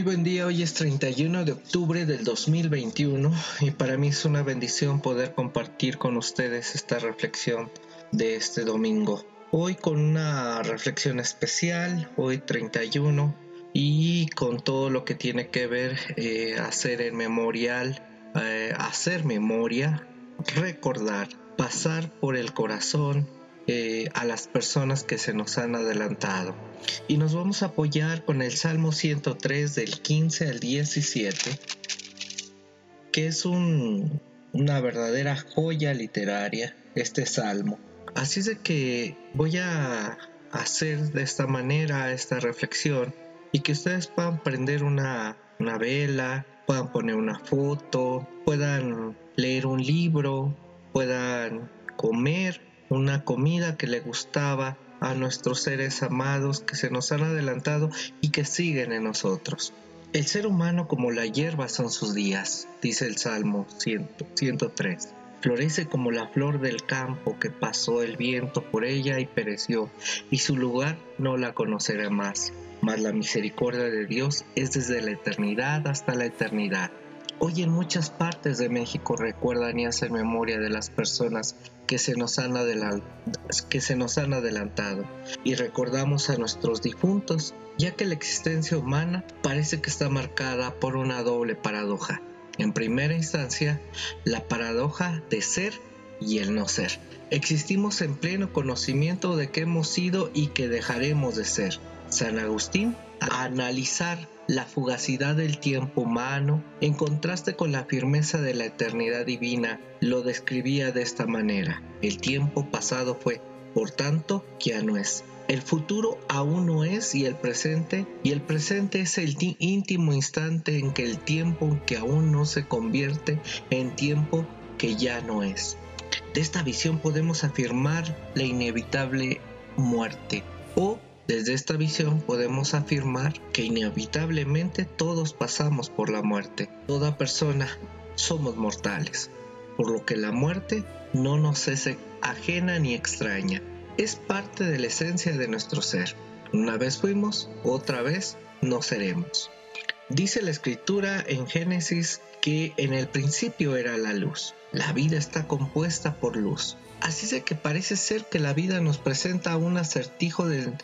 Muy buen día, hoy es 31 de octubre del 2021 y para mí es una bendición poder compartir con ustedes esta reflexión de este domingo. Hoy con una reflexión especial, hoy 31 y con todo lo que tiene que ver eh, hacer el memorial, eh, hacer memoria, recordar, pasar por el corazón eh, a las personas que se nos han adelantado. Y nos vamos a apoyar con el Salmo 103 del 15 al 17, que es una verdadera joya literaria, este salmo. Así es de que voy a hacer de esta manera esta reflexión y que ustedes puedan prender una, una vela, puedan poner una foto, puedan leer un libro, puedan comer una comida que le gustaba a nuestros seres amados que se nos han adelantado y que siguen en nosotros. El ser humano como la hierba son sus días, dice el Salmo 103. Florece como la flor del campo que pasó el viento por ella y pereció, y su lugar no la conocerá más. Mas la misericordia de Dios es desde la eternidad hasta la eternidad. Hoy en muchas partes de México recuerdan y hacen memoria de las personas que se nos han, que se nos han adelantado y recordamos a nuestros difuntos, ya que la existencia humana parece que está marcada por una doble paradoja. En primera instancia, la paradoja de ser y el no ser. Existimos en pleno conocimiento de que hemos sido y que dejaremos de ser. San Agustín, analizar la fugacidad del tiempo humano, en contraste con la firmeza de la eternidad divina, lo describía de esta manera. El tiempo pasado fue, por tanto, ya no es. El futuro aún no es y el presente, y el presente es el íntimo instante en que el tiempo que aún no se convierte en tiempo que ya no es. De esta visión podemos afirmar la inevitable muerte o desde esta visión podemos afirmar que inevitablemente todos pasamos por la muerte. Toda persona somos mortales, por lo que la muerte no nos es ajena ni extraña. Es parte de la esencia de nuestro ser. Una vez fuimos, otra vez no seremos. Dice la escritura en Génesis que en el principio era la luz. La vida está compuesta por luz. Así es que parece ser que la vida nos presenta un acertijo del,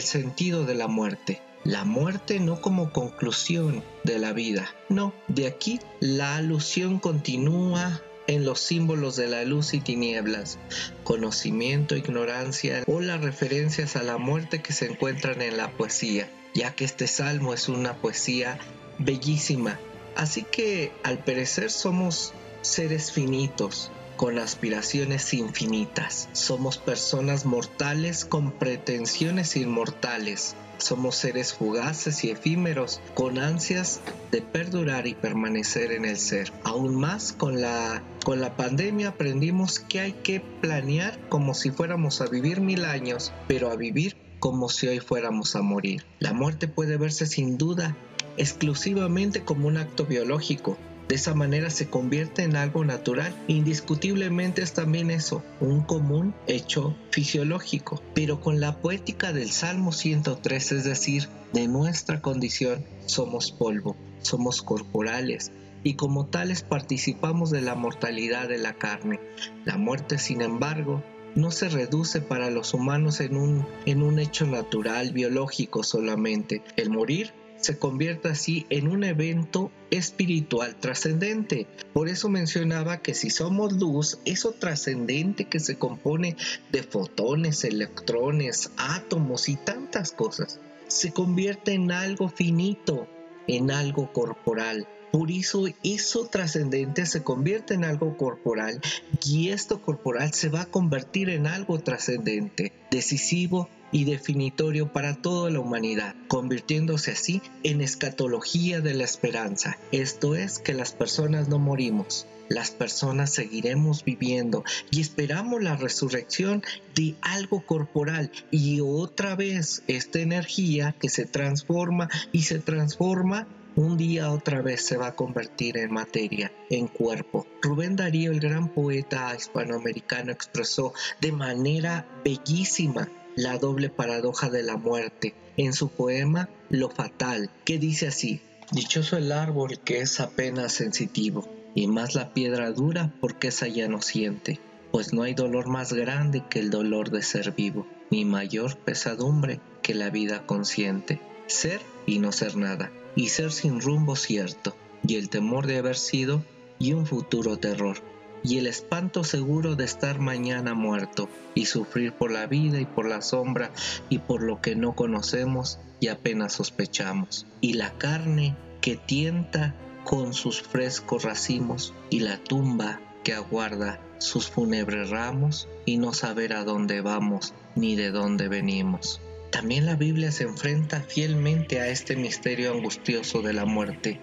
sentido de la muerte. La muerte no como conclusión de la vida. No, de aquí la alusión continúa en los símbolos de la luz y tinieblas, conocimiento, ignorancia o las referencias a la muerte que se encuentran en la poesía, ya que este salmo es una poesía bellísima. Así que al perecer somos seres finitos, con aspiraciones infinitas. Somos personas mortales con pretensiones inmortales. Somos seres fugaces y efímeros con ansias de perdurar y permanecer en el ser. Aún más con la, con la pandemia aprendimos que hay que planear como si fuéramos a vivir mil años, pero a vivir como si hoy fuéramos a morir. La muerte puede verse sin duda exclusivamente como un acto biológico, de esa manera se convierte en algo natural. Indiscutiblemente es también eso, un común hecho fisiológico. Pero con la poética del Salmo 103, es decir, de nuestra condición, somos polvo, somos corporales, y como tales participamos de la mortalidad de la carne. La muerte, sin embargo, no se reduce para los humanos en un, en un hecho natural, biológico solamente. El morir se convierte así en un evento espiritual trascendente. Por eso mencionaba que si somos luz, eso trascendente que se compone de fotones, electrones, átomos y tantas cosas, se convierte en algo finito, en algo corporal. Por eso eso trascendente se convierte en algo corporal y esto corporal se va a convertir en algo trascendente, decisivo y definitorio para toda la humanidad, convirtiéndose así en escatología de la esperanza. Esto es que las personas no morimos, las personas seguiremos viviendo y esperamos la resurrección de algo corporal y otra vez esta energía que se transforma y se transforma un día otra vez se va a convertir en materia, en cuerpo. Rubén Darío, el gran poeta hispanoamericano, expresó de manera bellísima la doble paradoja de la muerte en su poema Lo Fatal, que dice así, Dichoso el árbol que es apenas sensitivo, y más la piedra dura porque esa ya no siente, pues no hay dolor más grande que el dolor de ser vivo, ni mayor pesadumbre que la vida consciente. Ser y no ser nada, y ser sin rumbo cierto, y el temor de haber sido, y un futuro terror, y el espanto seguro de estar mañana muerto, y sufrir por la vida y por la sombra, y por lo que no conocemos y apenas sospechamos, y la carne que tienta con sus frescos racimos y la tumba que aguarda sus fúnebres ramos y no saber a dónde vamos ni de dónde venimos. También la Biblia se enfrenta fielmente a este misterio angustioso de la muerte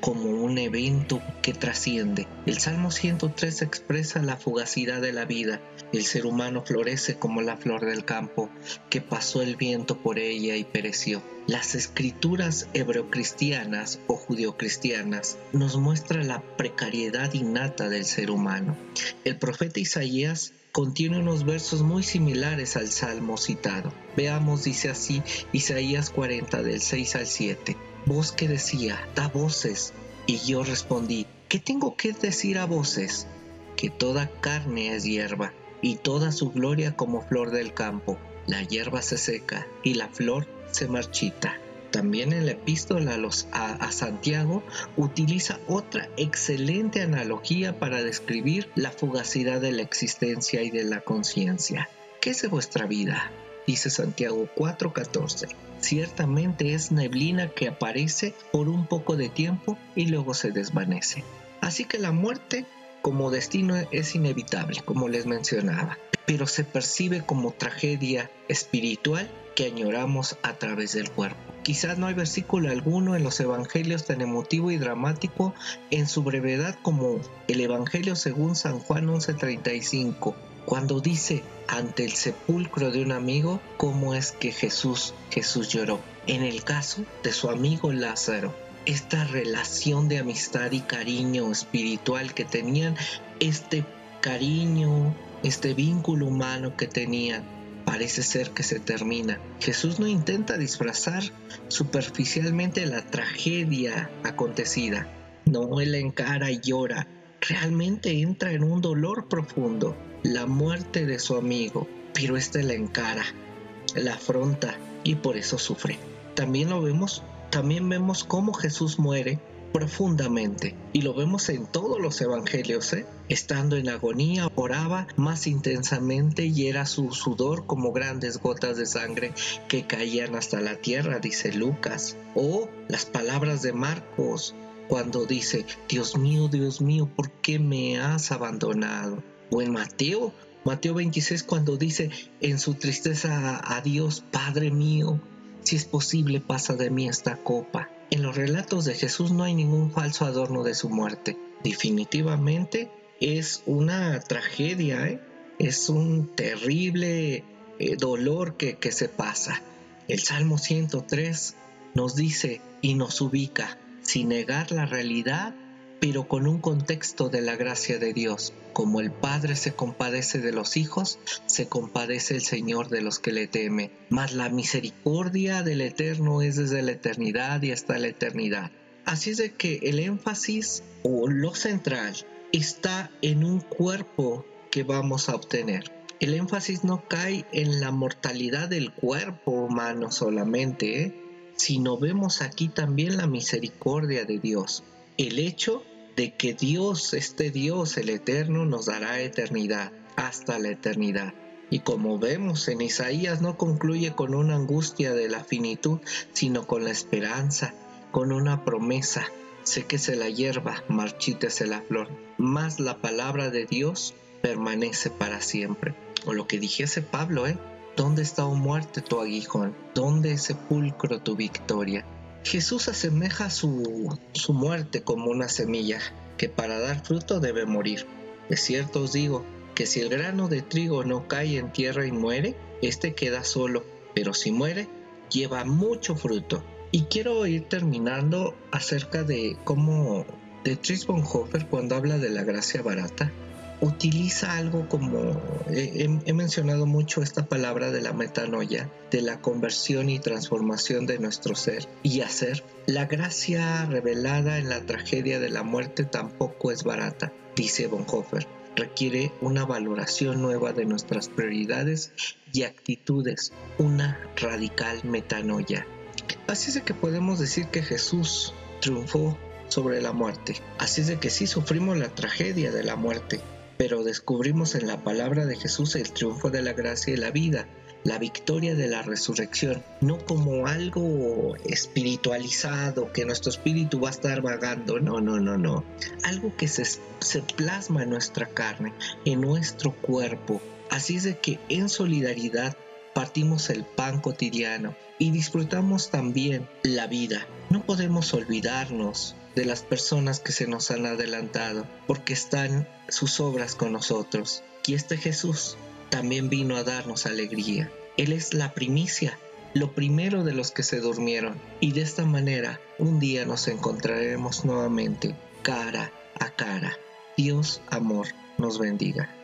como un evento que trasciende. El Salmo 103 expresa la fugacidad de la vida. El ser humano florece como la flor del campo, que pasó el viento por ella y pereció. Las escrituras hebreocristianas o judeocristianas nos muestran la precariedad innata del ser humano. El profeta Isaías contiene unos versos muy similares al salmo citado. Veamos, dice así Isaías 40 del 6 al 7. Voz que decía, da voces. Y yo respondí, ¿qué tengo que decir a voces? Que toda carne es hierba, y toda su gloria como flor del campo. La hierba se seca y la flor se marchita también en la epístola a, los, a, Santiago utiliza otra excelente analogía para describir la fugacidad de la existencia y de la conciencia. ¿Qué es vuestra vida? Dice Santiago 4:14. Ciertamente es neblina que aparece por un poco de tiempo y luego se desvanece. Así que la muerte como destino es inevitable, como les mencionaba, pero se percibe como tragedia espiritual que añoramos a través del cuerpo. Quizás no hay versículo alguno en los evangelios tan emotivo y dramático en su brevedad como el Evangelio según San Juan 11:35, cuando dice ante el sepulcro de un amigo cómo es que Jesús Jesús lloró. En el caso de su amigo Lázaro, esta relación de amistad y cariño espiritual que tenían, este cariño, este vínculo humano que tenían, parece ser que se termina. Jesús no intenta disfrazar superficialmente la tragedia acontecida. No, él encara y llora. Realmente entra en un dolor profundo, la muerte de su amigo, pero éste la encara, la afronta y por eso sufre. También lo vemos, también vemos cómo Jesús muere profundamente y lo vemos en todos los evangelios. ¿eh? Estando en agonía, oraba más intensamente y era su sudor como grandes gotas de sangre que caían hasta la tierra, dice Lucas. O las palabras de Marcos cuando dice, Dios mío, Dios mío, ¿por qué me has abandonado? O en Mateo, Mateo 26 cuando dice en su tristeza a Dios, Padre mío, si es posible pasa de mí esta copa. En los relatos de Jesús no hay ningún falso adorno de su muerte. Definitivamente es una tragedia, ¿eh? es un terrible eh, dolor que, que se pasa. El Salmo 103 nos dice y nos ubica, sin negar la realidad, pero con un contexto de la gracia de Dios. Como el Padre se compadece de los hijos, se compadece el Señor de los que le teme. Mas la misericordia del Eterno es desde la eternidad y hasta la eternidad. Así es que el énfasis o lo central está en un cuerpo que vamos a obtener. El énfasis no cae en la mortalidad del cuerpo humano solamente, ¿eh? sino vemos aquí también la misericordia de Dios el hecho de que Dios, este Dios, el Eterno, nos dará eternidad, hasta la eternidad. Y como vemos en Isaías no concluye con una angustia de la finitud, sino con la esperanza, con una promesa. Séquese la hierba, marchítese la flor, mas la palabra de Dios permanece para siempre. O lo que dijese Pablo, ¿eh? ¿Dónde está, o oh muerte, tu aguijón? ¿Dónde es sepulcro tu victoria? Jesús asemeja su, su muerte como una semilla que para dar fruto debe morir. De cierto os digo que si el grano de trigo no cae en tierra y muere, éste queda solo, pero si muere, lleva mucho fruto. Y quiero ir terminando acerca de cómo de Tris Bonhoeffer cuando habla de la gracia barata, utiliza algo como, he, mencionado mucho esta palabra de la metanoia, de la conversión y transformación de nuestro ser y hacer. La gracia revelada en la tragedia de la muerte tampoco es barata, dice Bonhoeffer. Requiere una valoración nueva de nuestras prioridades y actitudes, una radical metanoia. Así es de que podemos decir que Jesús triunfó sobre la muerte. Así es de que sí sufrimos la tragedia de la muerte, pero descubrimos en la palabra de Jesús el triunfo de la gracia y la vida, la victoria de la resurrección, no como algo espiritualizado que nuestro espíritu va a estar vagando, no, no, no, no, algo que se, se plasma en nuestra carne, en nuestro cuerpo. Así es de que en solidaridad partimos el pan cotidiano y disfrutamos también la vida. No podemos olvidarnos de las personas que se nos han adelantado, porque están sus obras con nosotros. Y este Jesús también vino a darnos alegría. Él es la primicia, lo primero de los que se durmieron, y de esta manera un día nos encontraremos nuevamente cara a cara. Dios, amor, nos bendiga.